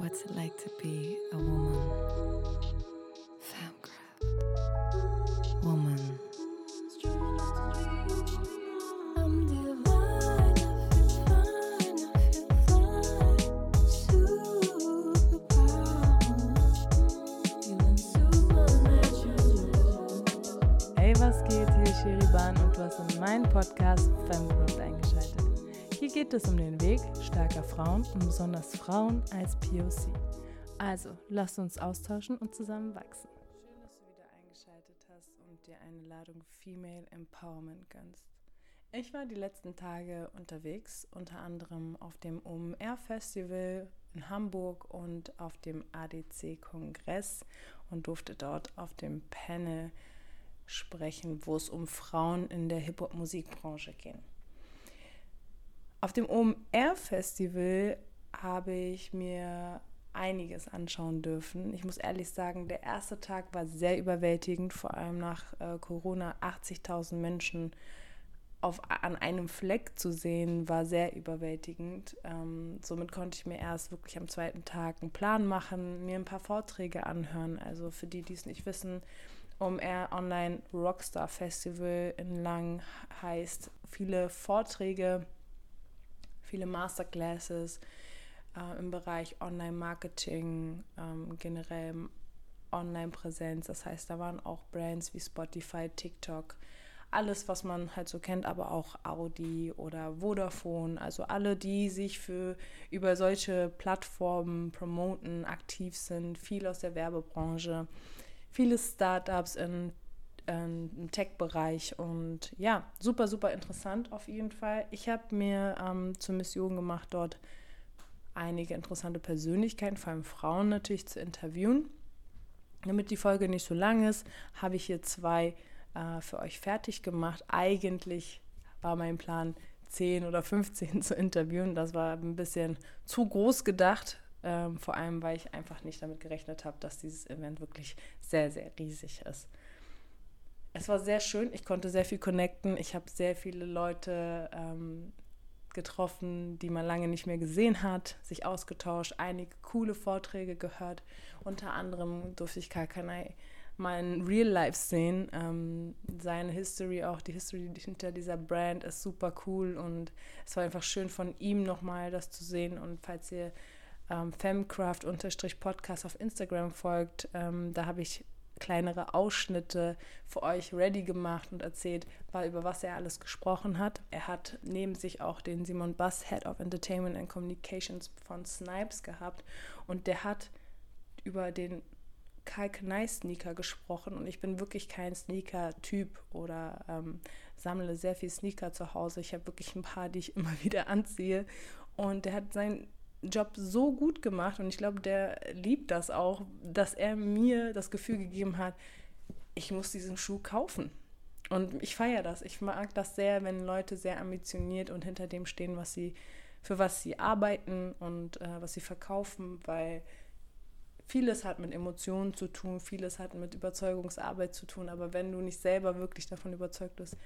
What's it like to be a woman? Femcraft. Woman. Hey, was geht? Hier ist Sheriban und du hast in meinen Podcast Femgrowth eingeschaltet. Hier geht es um den Weg starker Frauen und besonders Frauen als POC. Also, lass uns austauschen und zusammen wachsen. Schön, dass du wieder eingeschaltet hast und dir eine Ladung Female Empowerment gönnst. Ich war die letzten Tage unterwegs, unter anderem auf dem OMR Festival in Hamburg und auf dem ADC Kongress und durfte dort auf dem Panel sprechen, wo es um Frauen in der Hip-Hop-Musikbranche ging. Auf dem OMR-Festival habe ich mir einiges anschauen dürfen. Ich muss ehrlich sagen, der erste Tag war sehr überwältigend, vor allem nach äh, Corona 80.000 Menschen auf, an einem Fleck zu sehen, war sehr überwältigend. Ähm, somit konnte ich mir erst wirklich am zweiten Tag einen Plan machen, mir ein paar Vorträge anhören. Also für die, die es nicht wissen, OMR Online Rockstar Festival in Lang heißt viele Vorträge, viele Masterclasses äh, im Bereich Online-Marketing, ähm, generell Online-Präsenz. Das heißt, da waren auch Brands wie Spotify, TikTok, alles, was man halt so kennt, aber auch Audi oder Vodafone, also alle, die sich für über solche Plattformen promoten, aktiv sind, viel aus der Werbebranche, viele Startups in im Tech-Bereich und ja, super, super interessant auf jeden Fall. Ich habe mir ähm, zur Mission gemacht, dort einige interessante Persönlichkeiten, vor allem Frauen natürlich, zu interviewen. Damit die Folge nicht so lang ist, habe ich hier zwei äh, für euch fertig gemacht. Eigentlich war mein Plan, 10 oder 15 zu interviewen. Das war ein bisschen zu groß gedacht, ähm, vor allem weil ich einfach nicht damit gerechnet habe, dass dieses Event wirklich sehr, sehr riesig ist es war sehr schön. Ich konnte sehr viel connecten. Ich habe sehr viele Leute ähm, getroffen, die man lange nicht mehr gesehen hat, sich ausgetauscht, einige coole Vorträge gehört. Unter anderem durfte ich Kalkanai mal in Real Life sehen. Ähm, seine History, auch die History hinter dieser Brand ist super cool und es war einfach schön von ihm nochmal das zu sehen. Und falls ihr ähm, Femcraft-Podcast auf Instagram folgt, ähm, da habe ich kleinere Ausschnitte für euch ready gemacht und erzählt, über was er alles gesprochen hat. Er hat neben sich auch den Simon Bass, Head of Entertainment and Communications von Snipes gehabt und der hat über den Kalkanai Sneaker gesprochen und ich bin wirklich kein Sneaker-Typ oder ähm, sammle sehr viel Sneaker zu Hause. Ich habe wirklich ein paar, die ich immer wieder anziehe und der hat sein Job so gut gemacht und ich glaube, der liebt das auch, dass er mir das Gefühl gegeben hat, ich muss diesen Schuh kaufen. Und ich feiere das. Ich mag das sehr, wenn Leute sehr ambitioniert und hinter dem stehen, was sie, für was sie arbeiten und äh, was sie verkaufen, weil vieles hat mit Emotionen zu tun, vieles hat mit Überzeugungsarbeit zu tun, aber wenn du nicht selber wirklich davon überzeugt bist,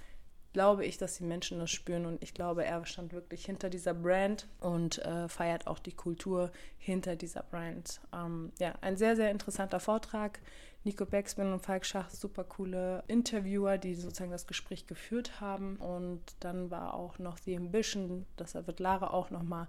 glaube ich, dass die Menschen das spüren und ich glaube, er stand wirklich hinter dieser Brand und äh, feiert auch die Kultur hinter dieser Brand. Ähm, ja, ein sehr, sehr interessanter Vortrag. Nico Beckspin und Falk Schach, super coole Interviewer, die sozusagen das Gespräch geführt haben. Und dann war auch noch The Ambition, das wird Lara auch nochmal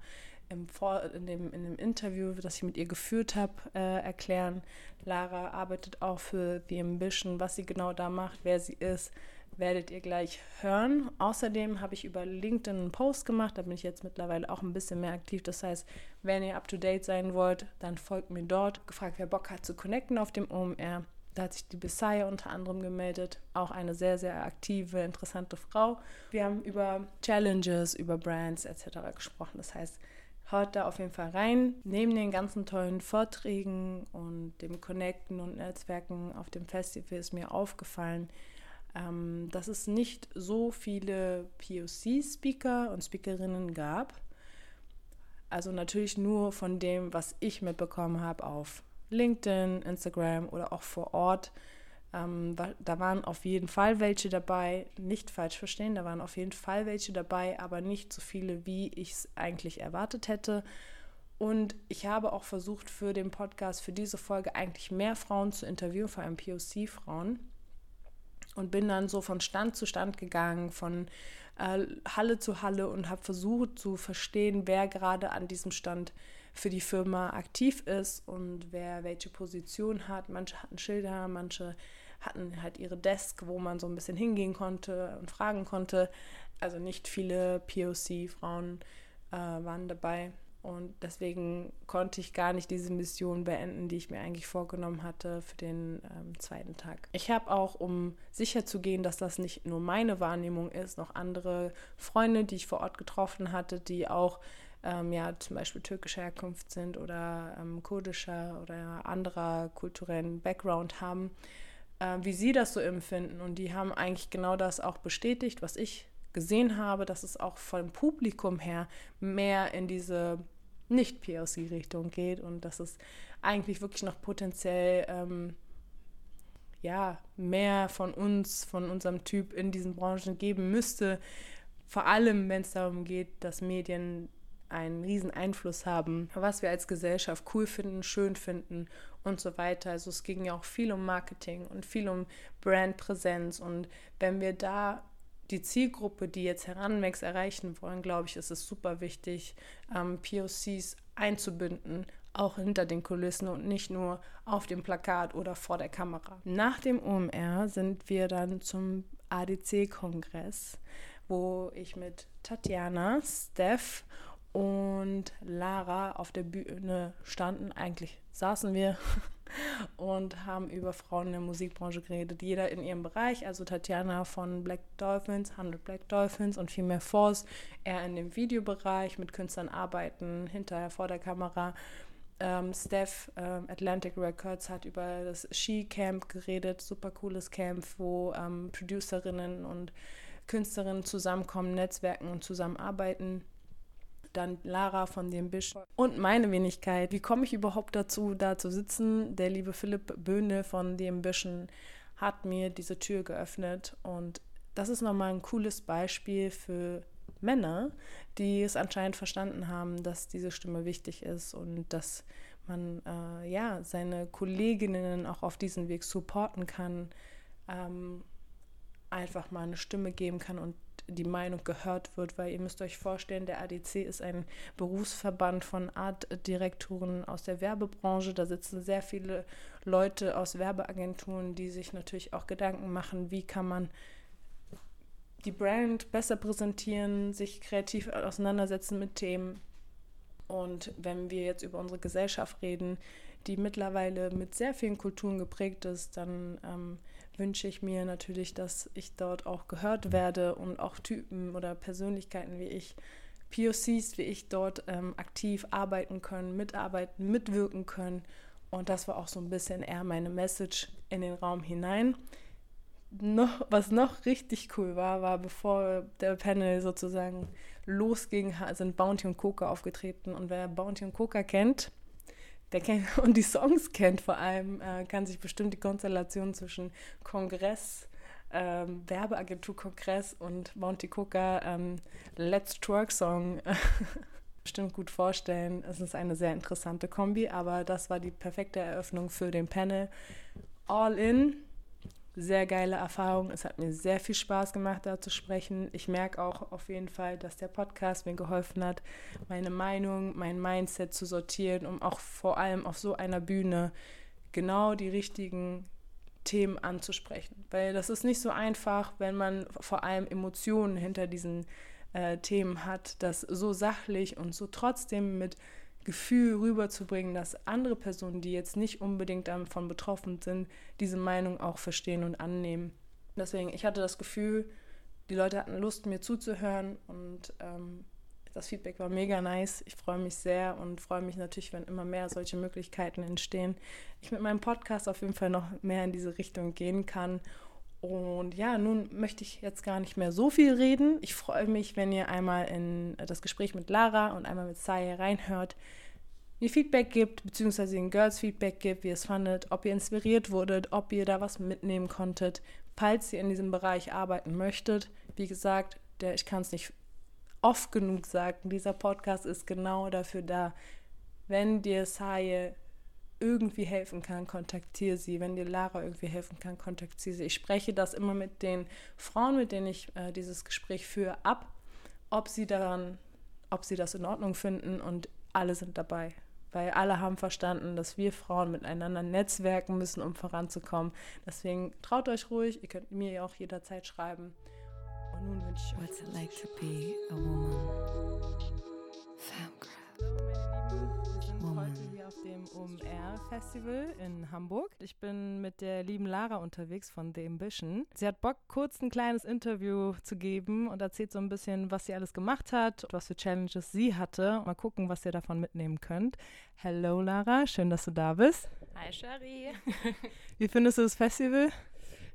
im Vor in, dem, in dem Interview, das ich mit ihr geführt habe, äh, erklären. Lara arbeitet auch für The Ambition, was sie genau da macht, wer sie ist werdet ihr gleich hören. Außerdem habe ich über LinkedIn einen Post gemacht, da bin ich jetzt mittlerweile auch ein bisschen mehr aktiv. Das heißt, wenn ihr up to date sein wollt, dann folgt mir dort. Gefragt, wer Bock hat zu connecten auf dem OMR. Da hat sich die Bisaya unter anderem gemeldet, auch eine sehr, sehr aktive, interessante Frau. Wir haben über Challenges, über Brands etc. gesprochen. Das heißt, haut da auf jeden Fall rein. Neben den ganzen tollen Vorträgen und dem Connecten und Netzwerken auf dem Festival ist mir aufgefallen, ähm, dass es nicht so viele POC-Speaker und Speakerinnen gab. Also natürlich nur von dem, was ich mitbekommen habe auf LinkedIn, Instagram oder auch vor Ort. Ähm, da waren auf jeden Fall welche dabei, nicht falsch verstehen, da waren auf jeden Fall welche dabei, aber nicht so viele, wie ich es eigentlich erwartet hätte. Und ich habe auch versucht, für den Podcast, für diese Folge eigentlich mehr Frauen zu interviewen, vor allem POC-Frauen. Und bin dann so von Stand zu Stand gegangen, von äh, Halle zu Halle und habe versucht zu verstehen, wer gerade an diesem Stand für die Firma aktiv ist und wer welche Position hat. Manche hatten Schilder, manche hatten halt ihre Desk, wo man so ein bisschen hingehen konnte und fragen konnte. Also nicht viele POC-Frauen äh, waren dabei. Und deswegen konnte ich gar nicht diese Mission beenden, die ich mir eigentlich vorgenommen hatte für den ähm, zweiten Tag. Ich habe auch, um sicher zu gehen, dass das nicht nur meine Wahrnehmung ist, noch andere Freunde, die ich vor Ort getroffen hatte, die auch ähm, ja zum Beispiel türkischer Herkunft sind oder ähm, kurdischer oder anderer kulturellen Background haben, äh, wie sie das so empfinden. Und die haben eigentlich genau das auch bestätigt, was ich gesehen habe, dass es auch vom Publikum her mehr in diese nicht-POC-Richtung geht und dass es eigentlich wirklich noch potenziell ähm, ja, mehr von uns, von unserem Typ in diesen Branchen geben müsste. Vor allem, wenn es darum geht, dass Medien einen riesen Einfluss haben, was wir als Gesellschaft cool finden, schön finden und so weiter. Also es ging ja auch viel um Marketing und viel um Brandpräsenz und wenn wir da die Zielgruppe, die jetzt heranwächst, erreichen wollen, glaube ich, ist es super wichtig, ähm, POCs einzubinden, auch hinter den Kulissen und nicht nur auf dem Plakat oder vor der Kamera. Nach dem OMR sind wir dann zum ADC-Kongress, wo ich mit Tatjana, Steph und Lara auf der Bühne standen. Eigentlich saßen wir und haben über Frauen in der Musikbranche geredet. Jeder in ihrem Bereich, also Tatjana von Black Dolphins, 100 Black Dolphins und viel mehr Force, er in dem Videobereich mit Künstlern arbeiten, hinterher vor der Kamera. Ähm, Steph äh, Atlantic Records hat über das Ski Camp geredet, super cooles Camp, wo ähm, Producerinnen und Künstlerinnen zusammenkommen, netzwerken und zusammenarbeiten dann Lara von dem Bisch und meine Wenigkeit. Wie komme ich überhaupt dazu, da zu sitzen? Der liebe Philipp Böhne von dem Bischen hat mir diese Tür geöffnet und das ist nochmal ein cooles Beispiel für Männer, die es anscheinend verstanden haben, dass diese Stimme wichtig ist und dass man äh, ja seine Kolleginnen auch auf diesem Weg supporten kann, ähm, einfach mal eine Stimme geben kann und die Meinung gehört wird, weil ihr müsst euch vorstellen, der ADC ist ein Berufsverband von Artdirektoren aus der Werbebranche. Da sitzen sehr viele Leute aus Werbeagenturen, die sich natürlich auch Gedanken machen, wie kann man die Brand besser präsentieren, sich kreativ auseinandersetzen mit Themen. Und wenn wir jetzt über unsere Gesellschaft reden, die mittlerweile mit sehr vielen Kulturen geprägt ist, dann ähm, wünsche ich mir natürlich, dass ich dort auch gehört werde und auch Typen oder Persönlichkeiten wie ich, POCs wie ich dort ähm, aktiv arbeiten können, mitarbeiten, mitwirken können. Und das war auch so ein bisschen eher meine Message in den Raum hinein. Noch, was noch richtig cool war, war, bevor der Panel sozusagen losging, sind Bounty und Coca aufgetreten. Und wer Bounty und Coca kennt, der kennt und die Songs kennt vor allem, äh, kann sich bestimmt die Konstellation zwischen Kongress, ähm, Werbeagentur-Kongress und Monty Coca ähm, Let's Twerk Song bestimmt gut vorstellen. Es ist eine sehr interessante Kombi, aber das war die perfekte Eröffnung für den Panel. All in sehr geile Erfahrung. Es hat mir sehr viel Spaß gemacht, da zu sprechen. Ich merke auch auf jeden Fall, dass der Podcast mir geholfen hat, meine Meinung, mein Mindset zu sortieren, um auch vor allem auf so einer Bühne genau die richtigen Themen anzusprechen. Weil das ist nicht so einfach, wenn man vor allem Emotionen hinter diesen äh, Themen hat, das so sachlich und so trotzdem mit Gefühl rüberzubringen, dass andere Personen, die jetzt nicht unbedingt davon betroffen sind, diese Meinung auch verstehen und annehmen. Deswegen, ich hatte das Gefühl, die Leute hatten Lust, mir zuzuhören und ähm, das Feedback war mega nice. Ich freue mich sehr und freue mich natürlich, wenn immer mehr solche Möglichkeiten entstehen. Ich mit meinem Podcast auf jeden Fall noch mehr in diese Richtung gehen kann und ja, nun möchte ich jetzt gar nicht mehr so viel reden. Ich freue mich, wenn ihr einmal in das Gespräch mit Lara und einmal mit Saya reinhört, mir Feedback gibt, beziehungsweise den Girls Feedback gibt, wie ihr es fandet, ob ihr inspiriert wurdet, ob ihr da was mitnehmen konntet, falls ihr in diesem Bereich arbeiten möchtet. Wie gesagt, der, ich kann es nicht oft genug sagen, dieser Podcast ist genau dafür da, wenn dir Saye irgendwie helfen kann, kontaktiere sie. Wenn dir Lara irgendwie helfen kann, kontaktiere sie. Ich spreche das immer mit den Frauen, mit denen ich äh, dieses Gespräch führe, ab, ob sie daran, ob sie das in Ordnung finden und alle sind dabei. Weil alle haben verstanden, dass wir Frauen miteinander netzwerken müssen, um voranzukommen. Deswegen traut euch ruhig, ihr könnt mir ja auch jederzeit schreiben. Und nun wünsche ich euch What's it like to be a woman? Femcraft. OMR Festival in Hamburg. Ich bin mit der lieben Lara unterwegs von The Ambition. Sie hat Bock, kurz ein kleines Interview zu geben und erzählt so ein bisschen, was sie alles gemacht hat, was für Challenges sie hatte. Mal gucken, was ihr davon mitnehmen könnt. Hello Lara, schön, dass du da bist. Hi Sherry. Wie findest du das Festival?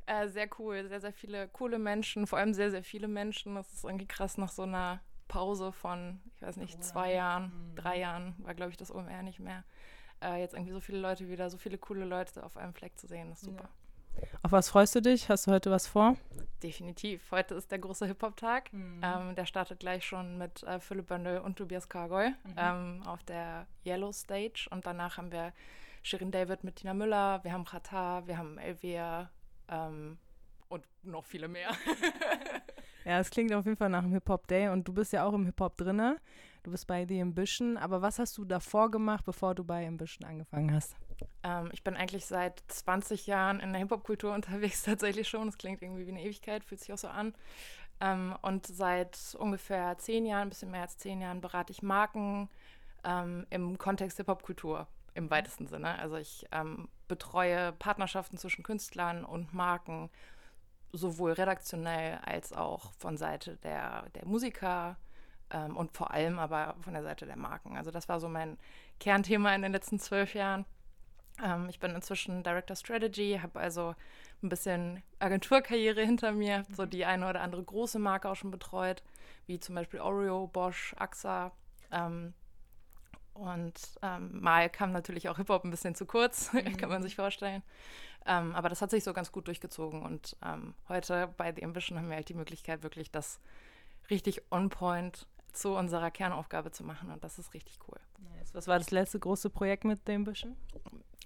Äh, sehr cool, sehr, sehr viele coole Menschen, vor allem sehr, sehr viele Menschen. Das ist irgendwie krass nach so einer Pause von, ich weiß nicht, zwei Jahren, drei Jahren, war glaube ich das OMR nicht mehr. Äh, jetzt irgendwie so viele Leute wieder, so viele coole Leute auf einem Fleck zu sehen, ist super. Auf was freust du dich? Hast du heute was vor? Definitiv. Heute ist der große Hip-Hop-Tag. Ähm, der startet gleich schon mit äh, Philipp Böndel und Tobias Kargoy ähm, auf der Yellow Stage. Und danach haben wir Shirin David mit Tina Müller, wir haben Qatar, wir haben Elvia ähm, und noch viele mehr. Ja, es klingt auf jeden Fall nach einem Hip-Hop-Day und du bist ja auch im Hip-Hop drinne. Du bist bei The Ambition, aber was hast du davor gemacht, bevor du bei Ambition angefangen hast? Ähm, ich bin eigentlich seit 20 Jahren in der Hip-Hop-Kultur unterwegs, tatsächlich schon. Das klingt irgendwie wie eine Ewigkeit, fühlt sich auch so an. Ähm, und seit ungefähr zehn Jahren, ein bisschen mehr als zehn Jahren, berate ich Marken ähm, im Kontext Hip-Hop-Kultur im weitesten Sinne. Also ich ähm, betreue Partnerschaften zwischen Künstlern und Marken, sowohl redaktionell als auch von Seite der, der Musiker ähm, und vor allem aber von der Seite der Marken. Also das war so mein Kernthema in den letzten zwölf Jahren. Ähm, ich bin inzwischen Director Strategy, habe also ein bisschen Agenturkarriere hinter mir, so die eine oder andere große Marke auch schon betreut, wie zum Beispiel Oreo, Bosch, AXA. Ähm, und ähm, mal kam natürlich auch Hip-Hop ein bisschen zu kurz, kann man sich vorstellen. Ähm, aber das hat sich so ganz gut durchgezogen. Und ähm, heute bei The Ambition haben wir halt die Möglichkeit, wirklich das richtig on point zu unserer Kernaufgabe zu machen. Und das ist richtig cool. Was war das letzte große Projekt mit The Ambition?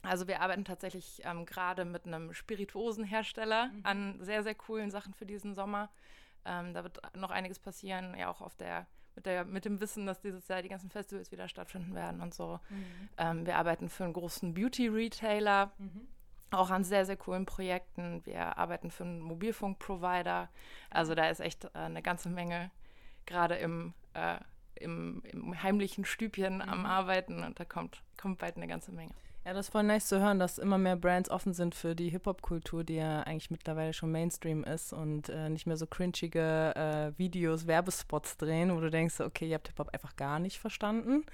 Also wir arbeiten tatsächlich ähm, gerade mit einem Spirituosenhersteller an sehr, sehr coolen Sachen für diesen Sommer. Ähm, da wird noch einiges passieren, ja auch auf der mit, der, mit dem Wissen, dass dieses Jahr die ganzen Festivals wieder stattfinden werden und so. Ähm, wir arbeiten für einen großen Beauty-Retailer, auch an sehr, sehr coolen Projekten. Wir arbeiten für einen Mobilfunk-Provider. Also da ist echt äh, eine ganze Menge gerade im, äh, im, im heimlichen Stübchen am Arbeiten und da kommt, kommt bald eine ganze Menge. Ja, das ist voll nice zu hören, dass immer mehr Brands offen sind für die Hip-Hop-Kultur, die ja eigentlich mittlerweile schon Mainstream ist und äh, nicht mehr so cringige äh, Videos, Werbespots drehen, wo du denkst, okay, ihr habt Hip-Hop einfach gar nicht verstanden.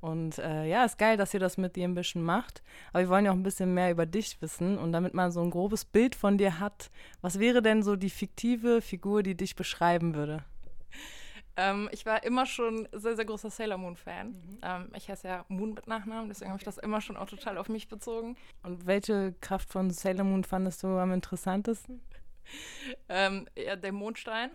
Und äh, ja, ist geil, dass ihr das mit The Ambition macht. Aber wir wollen ja auch ein bisschen mehr über dich wissen und damit man so ein grobes Bild von dir hat, was wäre denn so die fiktive Figur, die dich beschreiben würde? Ähm, ich war immer schon sehr, sehr großer Sailor Moon-Fan. Ähm, ich heiße ja Moon mit Nachnamen, deswegen habe ich das immer schon auch total auf mich bezogen. Und welche Kraft von Sailor Moon fandest du am interessantesten? Ähm, ja, der Mondstein.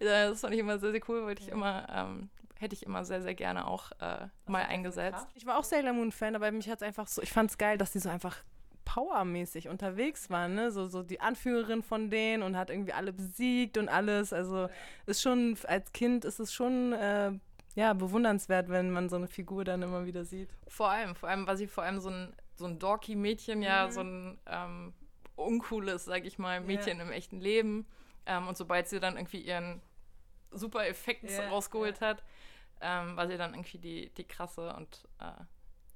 Ja, das fand ich immer sehr, sehr cool, wollte ich immer, ähm, hätte ich immer sehr, sehr gerne auch äh, mal eingesetzt. Ich war auch Sailor Moon Fan, aber mich hat es einfach so, ich fand es geil, dass die so einfach powermäßig unterwegs waren, ne? So, so die Anführerin von denen und hat irgendwie alle besiegt und alles. Also ist schon, als Kind ist es schon äh, ja, bewundernswert, wenn man so eine Figur dann immer wieder sieht. Vor allem, vor allem war sie vor allem so ein, so ein dorky Mädchen, ja, so ein ähm, uncooles, sag ich mal, Mädchen im echten Leben. Ähm, und sobald sie dann irgendwie ihren super Effekt Ja, rausgeholt hat, ähm, war sie dann irgendwie die, die krasse und äh,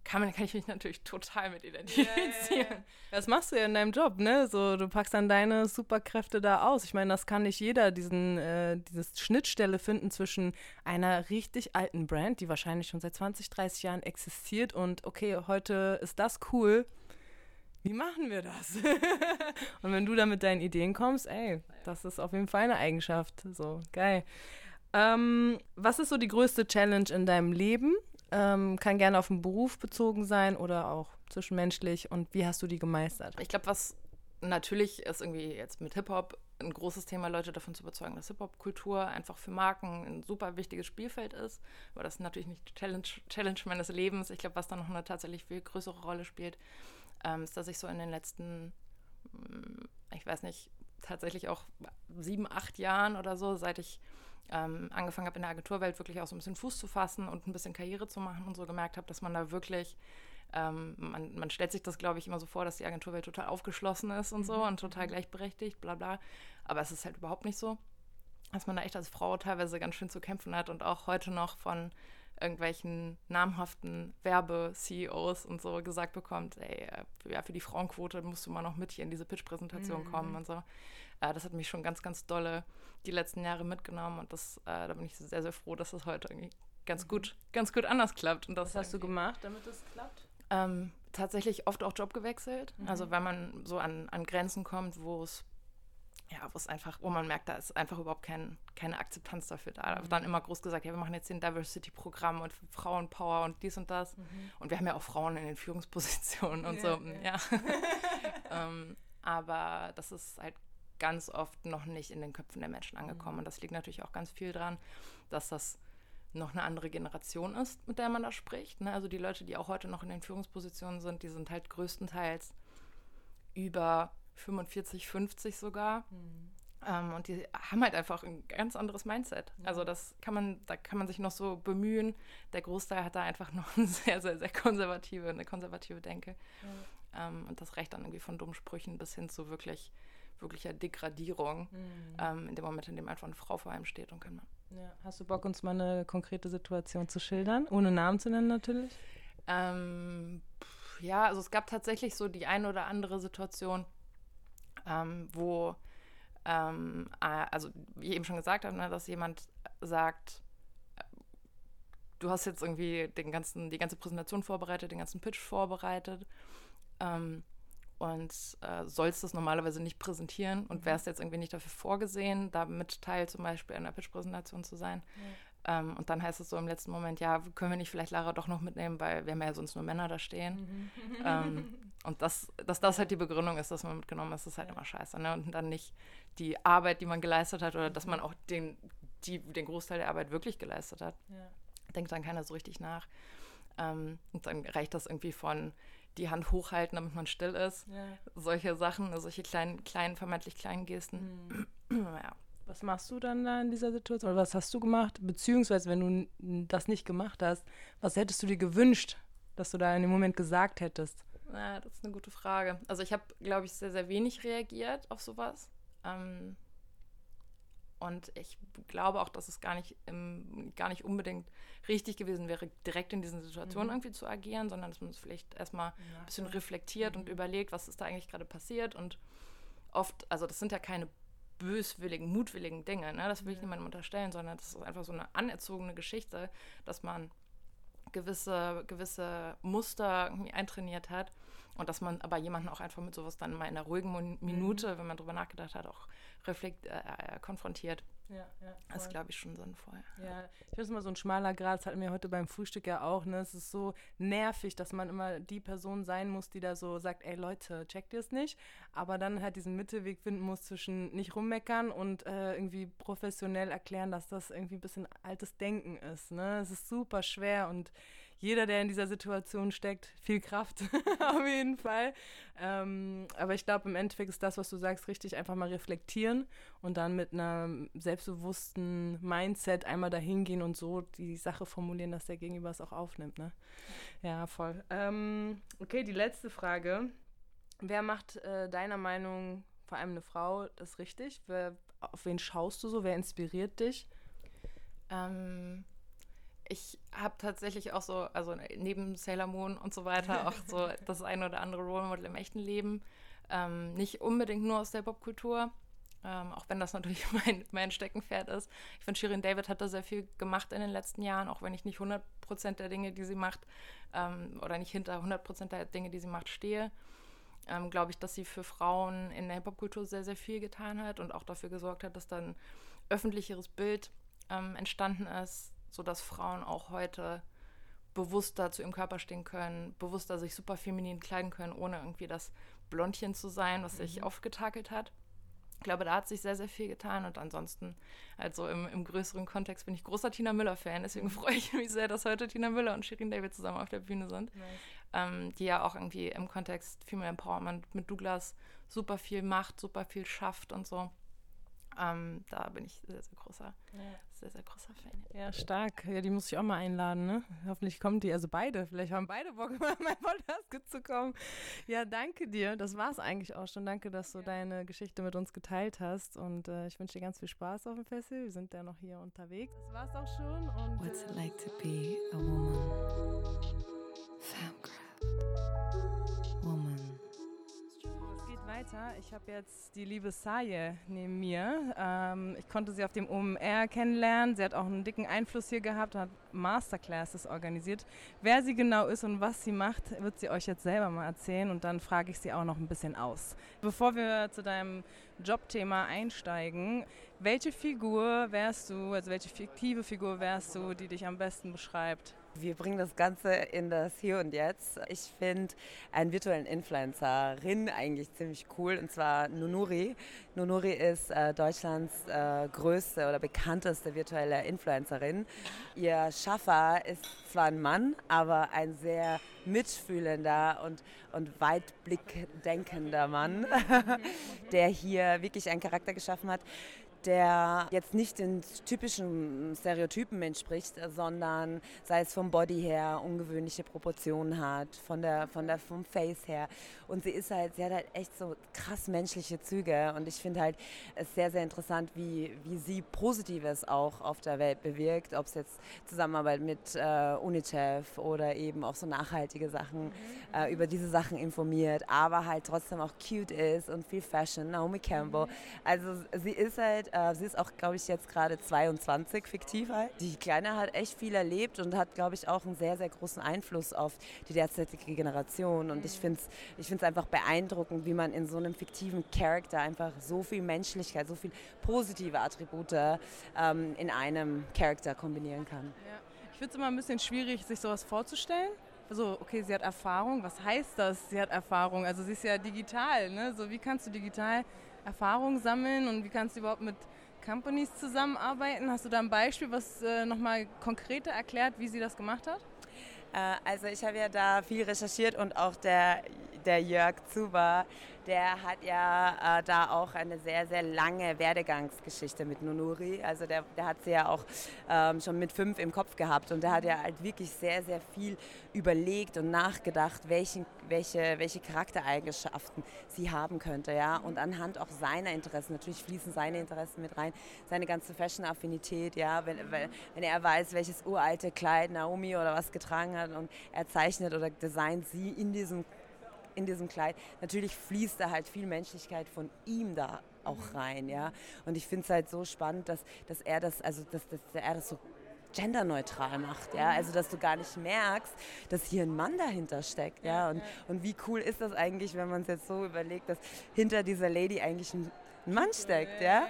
kann, man- kann ich mich natürlich total mit identifizieren. Das machst du ja in deinem Job, ne? So, du packst dann deine Superkräfte da aus. Ich meine, das kann nicht jeder, diesen, äh, dieses Schnittstelle finden zwischen einer richtig alten Brand, die wahrscheinlich schon seit 20, 30 Jahren existiert und okay, heute ist das cool. Wie machen wir das? und wenn du da mit deinen Ideen kommst, ey, das ist auf jeden Fall eine Eigenschaft. So, geil. Ähm, was ist so die größte Challenge in deinem Leben? Ähm, kann gerne auf den Beruf bezogen sein oder auch zwischenmenschlich. Und wie hast du die gemeistert? Ich glaube, was natürlich ist irgendwie jetzt mit Hip-Hop ein großes Thema, Leute davon zu überzeugen, dass Hip-Hop-Kultur einfach für Marken ein super wichtiges Spielfeld ist. Aber das ist natürlich nicht die Challenge, Challenge meines Lebens. Ich glaube, was da noch eine tatsächlich viel größere Rolle spielt, ähm, ist, dass ich so in den letzten, mm, ich weiß nicht, tatsächlich auch sieben, acht Jahren oder so, seit ich ähm, angefangen habe in der Agenturwelt wirklich auch so ein bisschen Fuß zu fassen und ein bisschen Karriere zu machen und so gemerkt habe, dass man da wirklich ähm, man, man, stellt sich das, glaube ich, immer so vor, dass die Agenturwelt total aufgeschlossen ist und so mhm. und total mhm. gleichberechtigt, bla bla. Aber es ist halt überhaupt nicht so. Dass man da echt als Frau teilweise ganz schön zu kämpfen hat und auch heute noch von irgendwelchen namhaften Werbe-CEOs und so gesagt bekommt, ey, äh, ja, für die Frauenquote musst du mal noch mit hier in diese Pitch-Präsentation mhm. kommen und so. Äh, das hat mich schon ganz, ganz dolle die letzten Jahre mitgenommen und das, äh, da bin ich sehr, sehr froh, dass das heute irgendwie ganz mhm. gut, ganz gut anders klappt. Und das Was hast du gemacht, damit es klappt? Ähm, tatsächlich oft auch Job gewechselt. Mhm. Also wenn man so an, an Grenzen kommt, wo es ja, wo es einfach, wo man merkt, da ist einfach überhaupt kein, keine Akzeptanz dafür da. Da wird dann immer groß gesagt, ja, wir machen jetzt den Diversity-Programm und Frauenpower und dies und das. Mhm. Und wir haben ja auch Frauen in den Führungspositionen und ja, so. Ja. ja. ähm, aber das ist halt ganz oft noch nicht in den Köpfen der Menschen angekommen. Mhm. Und das liegt natürlich auch ganz viel dran, dass das noch eine andere Generation ist, mit der man da spricht. Ne? Also die Leute, die auch heute noch in den Führungspositionen sind, die sind halt größtenteils über 45, 50 sogar. Mhm. Ähm, und die haben halt einfach ein ganz anderes Mindset. Also das kann man, da kann man sich noch so bemühen. Der Großteil hat da einfach noch eine sehr, sehr, sehr konservative, eine konservative Denke. Ähm, und das reicht dann irgendwie von dummen Sprüchen bis hin zu wirklich, wirklicher Degradierung mhm. ähm, in dem Moment, in dem einfach eine Frau vor einem steht und kann man. Ja. Hast du Bock, uns mal eine konkrete Situation zu schildern? Ohne Namen zu nennen natürlich? Ähm, ja, also es gab tatsächlich so die eine oder andere Situation, ähm, wo, ähm, äh, also wie ich eben schon gesagt habe, ne, dass jemand sagt, du hast jetzt irgendwie den ganzen, die ganze Präsentation vorbereitet, den ganzen Pitch vorbereitet ähm, und äh, sollst das normalerweise nicht präsentieren und mhm. wärst jetzt irgendwie nicht dafür vorgesehen, damit Teil zum Beispiel einer Pitch-Präsentation zu sein. Ja. Ähm, und dann heißt es so im letzten Moment, ja, können wir nicht vielleicht Lara doch noch mitnehmen, weil wir haben ja sonst nur Männer da stehen. Mhm. Ähm, und das, dass das halt die Begründung ist, dass man mitgenommen ist, ist halt ja. immer scheiße. Ne? Und dann nicht die Arbeit, die man geleistet hat oder dass man auch den, die, den Großteil der Arbeit wirklich geleistet hat. Ja. Denkt dann keiner so richtig nach. Ähm, und dann reicht das irgendwie von die Hand hochhalten, damit man still ist. Ja. Solche Sachen, solche kleinen, kleinen, vermeintlich kleinen Gesten. Mhm. ja. Was machst du dann da in dieser Situation? Oder was hast du gemacht? Beziehungsweise, wenn du das nicht gemacht hast, was hättest du dir gewünscht, dass du da in dem Moment gesagt hättest? Na, das ist eine gute Frage. Also ich habe, glaube ich, sehr, sehr wenig reagiert auf sowas. Ähm, und ich glaube auch, dass es gar nicht, im, gar nicht unbedingt richtig gewesen wäre, direkt in diesen Situationen mhm. irgendwie zu agieren, sondern dass man es vielleicht erstmal ja, ein bisschen reflektiert mhm. und überlegt, was ist da eigentlich gerade passiert. Und oft, also das sind ja keine böswilligen, mutwilligen Dinge. Ne? Das will ich niemandem unterstellen, sondern das ist einfach so eine anerzogene Geschichte, dass man gewisse, gewisse Muster irgendwie eintrainiert hat und dass man aber jemanden auch einfach mit sowas dann mal in einer ruhigen Minute, mhm. wenn man drüber nachgedacht hat, auch reflekt, äh, äh konfrontiert. Ja, ja, das ist, glaube ich, schon sinnvoll. Ja, ich finde es immer so ein schmaler Grad, das hatten wir heute beim Frühstück ja auch, ne? Es ist so nervig, dass man immer die Person sein muss, die da so sagt, ey Leute, checkt ihr es nicht? Aber dann halt diesen Mittelweg finden muss zwischen nicht rummeckern und äh, irgendwie professionell erklären, dass das irgendwie ein bisschen altes Denken ist, ne? Es ist super schwer und jeder, der in dieser Situation steckt, viel Kraft auf jeden Fall. Ähm, aber ich glaube, im Endeffekt ist das, was du sagst, richtig einfach mal reflektieren und dann mit einem selbstbewussten Mindset einmal dahin gehen und so die Sache formulieren, dass der Gegenüber es auch aufnimmt. Ne? Ja, voll. Ähm, okay, die letzte Frage. Wer macht äh, deiner Meinung, vor allem eine Frau, das richtig? Wer, auf wen schaust du so? Wer inspiriert dich? Ähm, ich habe tatsächlich auch so, also neben Sailor Moon und so weiter, auch so das eine oder andere Role Model im echten Leben. Ähm, nicht unbedingt nur aus der Popkultur, ähm, auch wenn das natürlich mein, mein Steckenpferd ist. Ich finde, Shirin David hat da sehr viel gemacht in den letzten Jahren, auch wenn ich nicht 100% der Dinge, die sie macht, ähm, oder nicht hinter 100% der Dinge, die sie macht, stehe. Ähm, Glaube ich, dass sie für Frauen in der Hip-Hop-Kultur sehr, sehr viel getan hat und auch dafür gesorgt hat, dass dann öffentlicheres Bild ähm, entstanden ist, sodass Frauen auch heute bewusster zu ihrem Körper stehen können, bewusster sich super feminin kleiden können, ohne irgendwie das Blondchen zu sein, was sich mhm. aufgetakelt hat. Ich glaube, da hat sich sehr, sehr viel getan und ansonsten, also im, im größeren Kontext bin ich großer Tina Müller-Fan, deswegen freue ich mich sehr, dass heute Tina Müller und Shirin David zusammen auf der Bühne sind, nice. ähm, die ja auch irgendwie im Kontext Female Empowerment mit Douglas super viel macht, super viel schafft und so. Ähm, da bin ich sehr, sehr großer, ja. Sehr, sehr großer Fan. Ja, stark. Ja, die muss ich auch mal einladen, ne? Hoffentlich kommen die, also beide. Vielleicht haben beide Bock, mal in meinen Podcast zu kommen. Ja, danke dir. Das war es eigentlich auch schon. Danke, dass du ja. deine Geschichte mit uns geteilt hast. Und äh, ich wünsche dir ganz viel Spaß auf dem Festival. Wir sind ja noch hier unterwegs. Das war's auch schon. Und, What's it like to be a woman? Femcraft. Weiter. Ich habe jetzt die liebe Saye neben mir. Ähm, ich konnte sie auf dem OMR kennenlernen. Sie hat auch einen dicken Einfluss hier gehabt und hat Masterclasses organisiert. Wer sie genau ist und was sie macht, wird sie euch jetzt selber mal erzählen und dann frage ich sie auch noch ein bisschen aus. Bevor wir zu deinem Jobthema einsteigen, welche Figur wärst du, also welche fiktive Figur wärst du, die dich am besten beschreibt? Wir bringen das Ganze in das Hier und Jetzt. Ich finde einen virtuellen Influencerin eigentlich ziemlich cool, und zwar Nunuri. Nunuri ist äh, Deutschlands äh, größte oder bekannteste virtuelle Influencerin. Ihr Schaffer ist zwar ein Mann, aber ein sehr mitfühlender und, und weitblickdenkender Mann, der hier wirklich einen Charakter geschaffen hat, der jetzt nicht den typischen Stereotypen entspricht, sondern sei es vom Body her ungewöhnliche Proportionen hat, von der, von der, vom Face her. Und sie ist halt, sie hat halt echt so krass menschliche Züge und ich finde halt es sehr, sehr interessant, wie, wie sie Positives auch auf der Welt bewirkt, ob es jetzt Zusammenarbeit mit äh, UNICEF oder eben auch so nachhaltige Sachen, mhm. äh, über diese Sachen informiert, aber halt trotzdem auch cute ist und viel Fashion, Naomi Campbell. Mhm. Also sie ist halt äh, sie ist auch, glaube ich, jetzt gerade 22 fiktiv halt. Die Kleine hat echt viel erlebt und hat, glaube ich, auch einen sehr, sehr großen Einfluss auf die derzeitige Generation. Und ich mhm. finde es ich find's einfach beeindruckend, wie man in so einem fiktiven Charakter einfach so viel Menschlichkeit, so viel positive Attribute ähm, in einem Charakter kombinieren kann. Ja. Ich finde es immer ein bisschen schwierig, sich sowas vorzustellen. Also, okay, sie hat Erfahrung. Was heißt das? Sie hat Erfahrung. Also, sie ist ja digital. Ne? So, wie kannst du digital Erfahrung sammeln und wie kannst du überhaupt mit Companies zusammenarbeiten? Hast du da ein Beispiel, was äh, nochmal konkreter erklärt, wie sie das gemacht hat? Äh, also ich habe ja da viel recherchiert und auch der, der Jörg Zuber, der hat ja äh, da auch eine sehr, sehr lange Werdegangsgeschichte mit Nunuri. Also der, der hat sie ja auch ähm, schon mit fünf im Kopf gehabt und der hat ja halt wirklich sehr, sehr viel überlegt und nachgedacht, welchen, welche, welche Charaktereigenschaften sie haben könnte. Ja? Und anhand auch seiner Interessen, natürlich fließen seine Interessen mit rein, seine ganze Fashion-Affinität, ja? wenn, wenn er weiß, welches uralte Kleid Naomi oder was getragen hat und er zeichnet oder designt sie in diesem in diesem Kleid. Natürlich fließt da halt viel Menschlichkeit von ihm da auch mhm. rein, ja. Und ich finde es halt so spannend, dass, dass er das, also dass, dass er das so genderneutral macht, ja, also dass du gar nicht merkst, dass hier ein Mann dahinter steckt, ja, und, und wie cool ist das eigentlich, wenn man es jetzt so überlegt, dass hinter dieser Lady eigentlich ein Mann steckt, ja.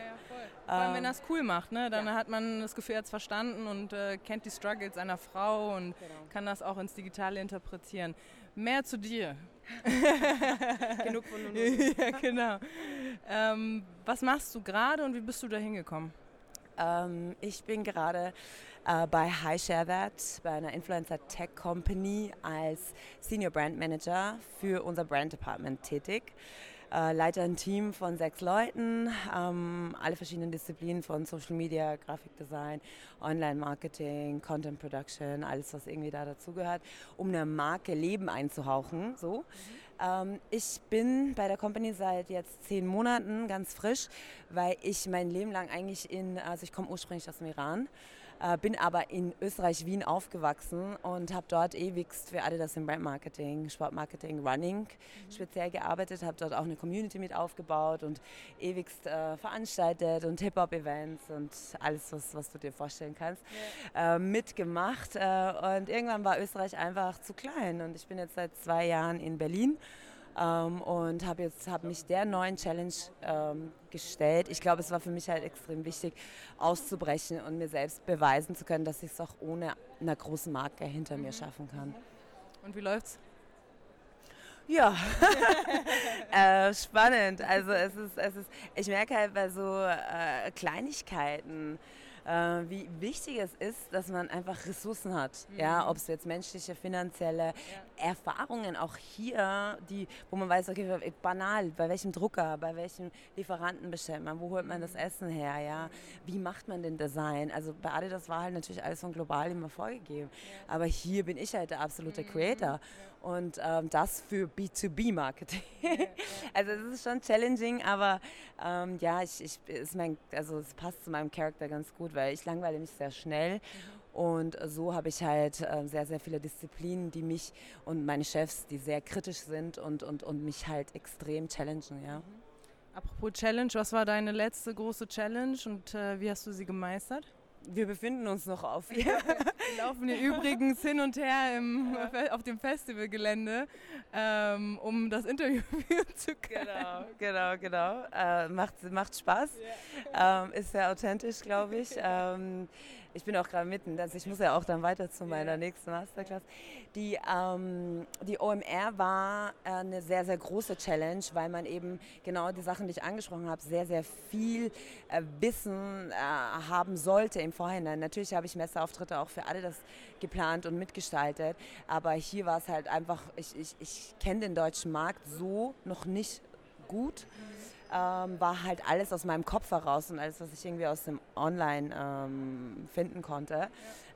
Vor allem, wenn er es cool macht, ne? dann ja. hat man das Gefühl, er hat es verstanden und äh, kennt die Struggles einer Frau und genau. kann das auch ins Digitale interpretieren. Mehr zu dir. Genug von nun. ja, genau. Ähm, was machst du gerade und wie bist du da hingekommen? Ähm, ich bin gerade äh, bei High Share That, bei einer Influencer Tech Company als Senior Brand Manager für unser Brand Department tätig äh, leite ein Team von sechs Leuten, ähm, alle verschiedenen Disziplinen von Social Media, Grafikdesign, Online-Marketing, Content Production, alles, was irgendwie da dazugehört, um eine Marke Leben einzuhauchen. So. Mhm. Ähm, ich bin bei der Company seit jetzt zehn Monaten ganz frisch, weil ich mein Leben lang eigentlich in, also ich komme ursprünglich aus dem Iran, äh, bin aber in Österreich, Wien aufgewachsen und habe dort ewigst für Adidas im Brandmarketing, Sportmarketing, Running mhm. speziell gearbeitet, habe dort auch eine Community mit aufgebaut und ewigst äh, veranstaltet und Hip-Hop-Events und alles, was, was du dir vorstellen kannst, yeah. äh, mitgemacht. Äh, und irgendwann war Österreich einfach zu klein und ich bin jetzt seit zwei Jahren in Berlin ähm, und habe jetzt hab mich der neuen Challenge ähm, gestellt. Ich glaube, es war für mich halt extrem wichtig, auszubrechen und mir selbst beweisen zu können, dass ich es auch ohne einer großen Marke hinter mir schaffen kann. Und wie läuft's? Ja, äh, spannend. Also es ist, es ist, ich merke halt bei so äh, Kleinigkeiten, äh, wie wichtig es ist, dass man einfach Ressourcen hat. Mhm. Ja, ob es jetzt menschliche, finanzielle ja. Erfahrungen auch hier, die, wo man weiß, okay, banal, bei welchem Drucker, bei welchem Lieferanten bestellt man, wo holt man das mhm. Essen her, ja, wie macht man den Design? Also bei Adidas war halt natürlich alles von global immer vorgegeben, aber hier bin ich halt der absolute mhm. Creator. Und ähm, das für B2B-Marketing. Ja, ja. Also es ist schon challenging, aber ähm, ja, ich, ich, ist mein, also es passt zu meinem Charakter ganz gut, weil ich langweile mich sehr schnell. Und so habe ich halt äh, sehr, sehr viele Disziplinen, die mich und meine Chefs, die sehr kritisch sind und, und, und mich halt extrem challengen, ja. Mhm. Apropos Challenge, was war deine letzte große Challenge und äh, wie hast du sie gemeistert? Wir befinden uns noch auf ihr. Wir laufen hier übrigens hin und her im, auf dem Festivalgelände, ähm, um das Interview führen zu können. Genau, genau, genau. Äh, macht, macht Spaß. Yeah. Ähm, ist sehr authentisch, glaube ich. Ähm, ich bin auch gerade mitten, also ich muss ja auch dann weiter zu meiner nächsten Masterclass. Die, ähm, die OMR war äh, eine sehr, sehr große Challenge, weil man eben genau die Sachen, die ich angesprochen habe, sehr, sehr viel äh, Wissen äh, haben sollte im Vorhinein. Natürlich habe ich Messeauftritte auch für alle das geplant und mitgestaltet, aber hier war es halt einfach, ich, ich, ich kenne den deutschen Markt so noch nicht gut. Mhm ähm, war halt alles aus meinem Kopf heraus und alles, was ich irgendwie aus dem Online ähm, finden konnte. Ja.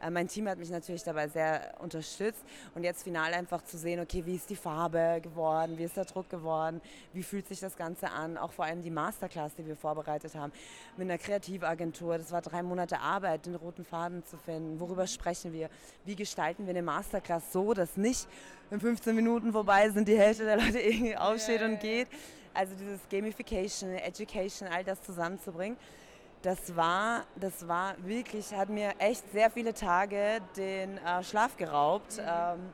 Äh, mein Team hat mich natürlich dabei sehr unterstützt und jetzt final einfach zu sehen, okay, wie ist die Farbe geworden, wie ist der Druck geworden, wie fühlt sich das Ganze an, auch vor allem die Masterclass, die wir vorbereitet haben mit einer Kreativagentur. Das war drei Monate Arbeit, den roten Faden zu finden. Worüber sprechen wir? Wie gestalten wir eine Masterclass so, dass nicht in 15 Minuten vorbei sind, die Hälfte der Leute irgendwie aufsteht ja, und geht. Also dieses Gamification, Education, all das zusammenzubringen. Das war, das war wirklich, hat mir echt sehr viele Tage den äh, Schlaf geraubt. Mhm. Ähm,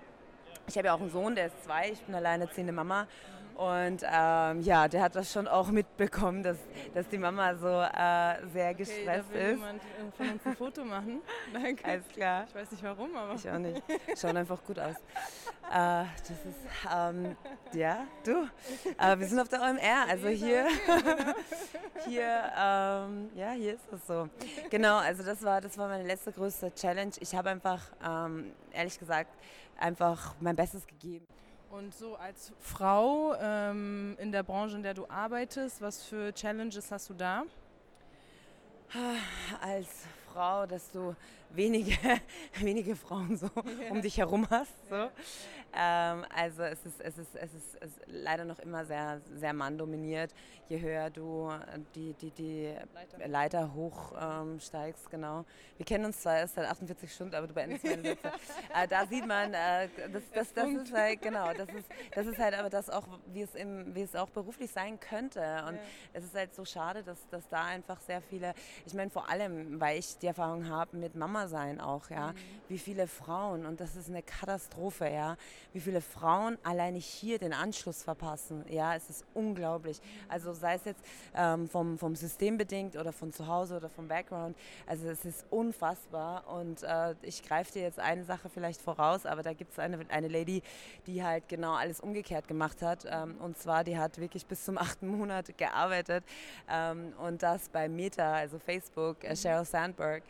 ich habe ja auch einen Sohn, der ist zwei, ich bin alleinerziehende Mama. Und ähm, ja, der hat das schon auch mitbekommen, dass, dass die Mama so äh, sehr gestresst okay, da will ist. jemand von uns ein Foto machen? Danke. Alles klar. Ich weiß nicht warum, aber. Ich auch nicht. Schauen einfach gut aus. äh, das ist, ähm, ja, du. Aber wir sind auf der OMR, also hier, genau. hier, ähm, ja, hier ist es so. Genau, also das war, das war meine letzte größte Challenge. Ich habe einfach, ähm, ehrlich gesagt, einfach mein Bestes gegeben. Und so als Frau ähm, in der Branche, in der du arbeitest, was für Challenges hast du da? Als Frau, dass du wenige, wenige Frauen so yeah. um dich herum hast. So. Yeah. Ähm, also es ist, es, ist, es, ist, es ist leider noch immer sehr, sehr manndominiert. Je höher du die, die, die Leiter, Leiter hochsteigst, ähm, genau. Wir kennen uns zwar erst seit 48 Stunden, aber du beendest meine Sätze. äh, da sieht man, äh, das, das, das ist halt, genau, das ist, das ist halt aber das auch, wie es, im, wie es auch beruflich sein könnte. Und ja. es ist halt so schade, dass, dass da einfach sehr viele, ich meine vor allem, weil ich die Erfahrung habe mit Mama sein auch, ja, mhm. wie viele Frauen, und das ist eine Katastrophe, ja, wie viele Frauen alleine hier den Anschluss verpassen. Ja, es ist unglaublich. Also sei es jetzt ähm, vom, vom System bedingt oder von zu Hause oder vom Background. Also es ist unfassbar. Und äh, ich greife dir jetzt eine Sache vielleicht voraus, aber da gibt es eine, eine Lady, die halt genau alles umgekehrt gemacht hat. Ähm, und zwar, die hat wirklich bis zum achten Monat gearbeitet. Ähm, und das bei Meta, also Facebook, äh, Sheryl Sandberg.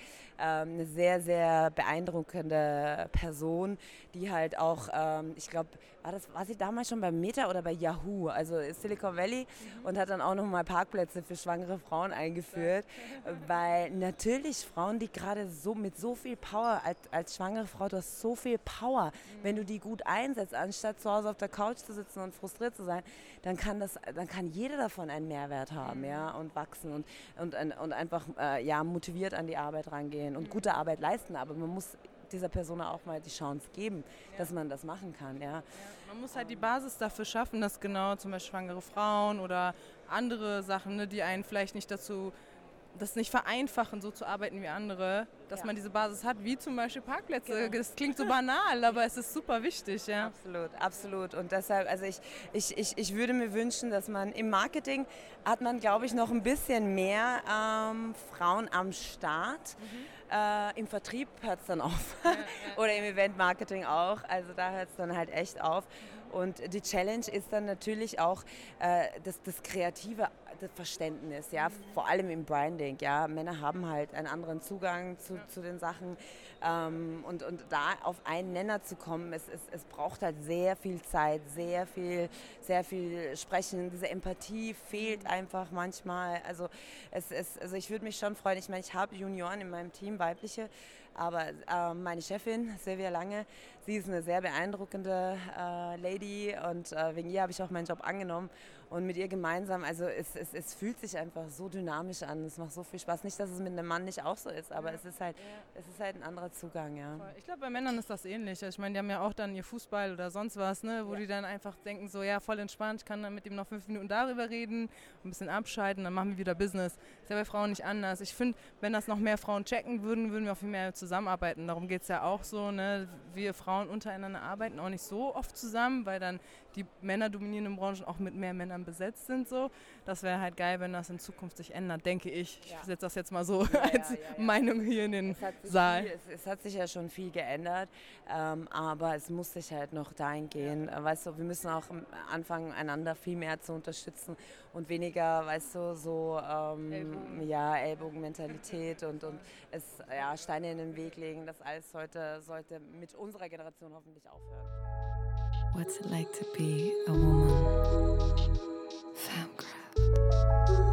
Ähm, eine sehr, sehr beeindruckende Person, die halt auch, ähm, ich glaube, war, war sie damals schon bei Meta oder bei Yahoo, also Silicon Valley mhm. und hat dann auch nochmal Parkplätze für schwangere Frauen eingeführt, weil natürlich Frauen, die gerade so mit so viel Power als, als schwangere Frau, du hast so viel Power, mhm. wenn du die gut einsetzt, anstatt zu Hause auf der Couch zu sitzen und frustriert zu sein, dann kann das, dann kann jeder davon einen Mehrwert haben, mhm. ja, und wachsen und, und, und einfach äh, ja, motiviert an die Arbeit rangehen und gute Arbeit leisten, aber man muss dieser Person auch mal die Chance geben, ja. dass man das machen kann. Ja. ja. Man muss halt die Basis dafür schaffen, dass genau zum Beispiel schwangere Frauen oder andere Sachen, ne, die einen vielleicht nicht dazu das nicht vereinfachen, so zu arbeiten wie andere, dass Ja. man diese Basis hat, wie zum Beispiel Parkplätze. Genau. Das klingt so banal, aber es ist super wichtig, ja. Absolut, absolut. Und deshalb, also ich, ich, ich, ich würde mir wünschen, dass man im Marketing hat man, glaube ich, noch ein bisschen mehr ähm, Frauen am Start. Äh, Im Vertrieb hört es dann auf. Oder im Event-Marketing auch. Also da hört es dann halt echt auf. Und die Challenge ist dann natürlich auch äh, das, das kreative Verständnis, ja, vor allem im Branding, ja. Männer haben halt einen anderen Zugang zu, zu den Sachen ähm, und, und da auf einen Nenner zu kommen, es, es, es braucht halt sehr viel Zeit, sehr viel, sehr viel Sprechen. Diese Empathie fehlt einfach manchmal. Also, es, es, also ich würde mich schon freuen. Ich meine, ich habe Junioren in meinem Team, weibliche, aber äh, meine Chefin, Silvia Lange, sie ist eine sehr beeindruckende äh, Lady und äh, wegen ihr habe ich auch meinen Job angenommen. Und mit ihr gemeinsam, also es, es, es fühlt sich einfach so dynamisch an. Es macht so viel Spaß. Nicht, dass es mit einem Mann nicht auch so ist, aber es ist halt, es ist halt ein anderer Zugang, ja. Ich glaube, bei Männern ist das ähnlich. Ich meine, die haben ja auch dann ihr Fußball oder sonst was, ne, wo Ja. die dann einfach denken, so, ja, voll entspannt, ich kann dann mit ihm noch fünf Minuten darüber reden, ein bisschen abschalten, dann machen wir wieder Business. Ist ja bei Frauen nicht anders. Ich finde, wenn das noch mehr Frauen checken würden, würden wir auch viel mehr zusammenarbeiten. Darum geht es ja auch so, ne, wir Frauen untereinander arbeiten auch nicht so oft zusammen, weil dann die männerdominierenden Branchen auch mit mehr Männern besetzt sind. So. Das wäre halt geil, wenn das in Zukunft sich ändert, denke ich. Ich Ja. setze das jetzt mal so Ja, als ja. Meinung hier in den Es Saal. viel, es, es hat sich ja schon viel geändert, ähm, aber es muss sich halt noch dahin gehen. Weißt du, wir müssen auch anfangen, einander viel mehr zu unterstützen und weniger, weißt du, so ähm, Ellbogen. ja, Ellbogenmentalität und, und es, ja, Steine in den Weg legen. Das alles sollte, sollte mit unserer Generation hoffentlich aufhören. What's it like to be a woman? Famcraft.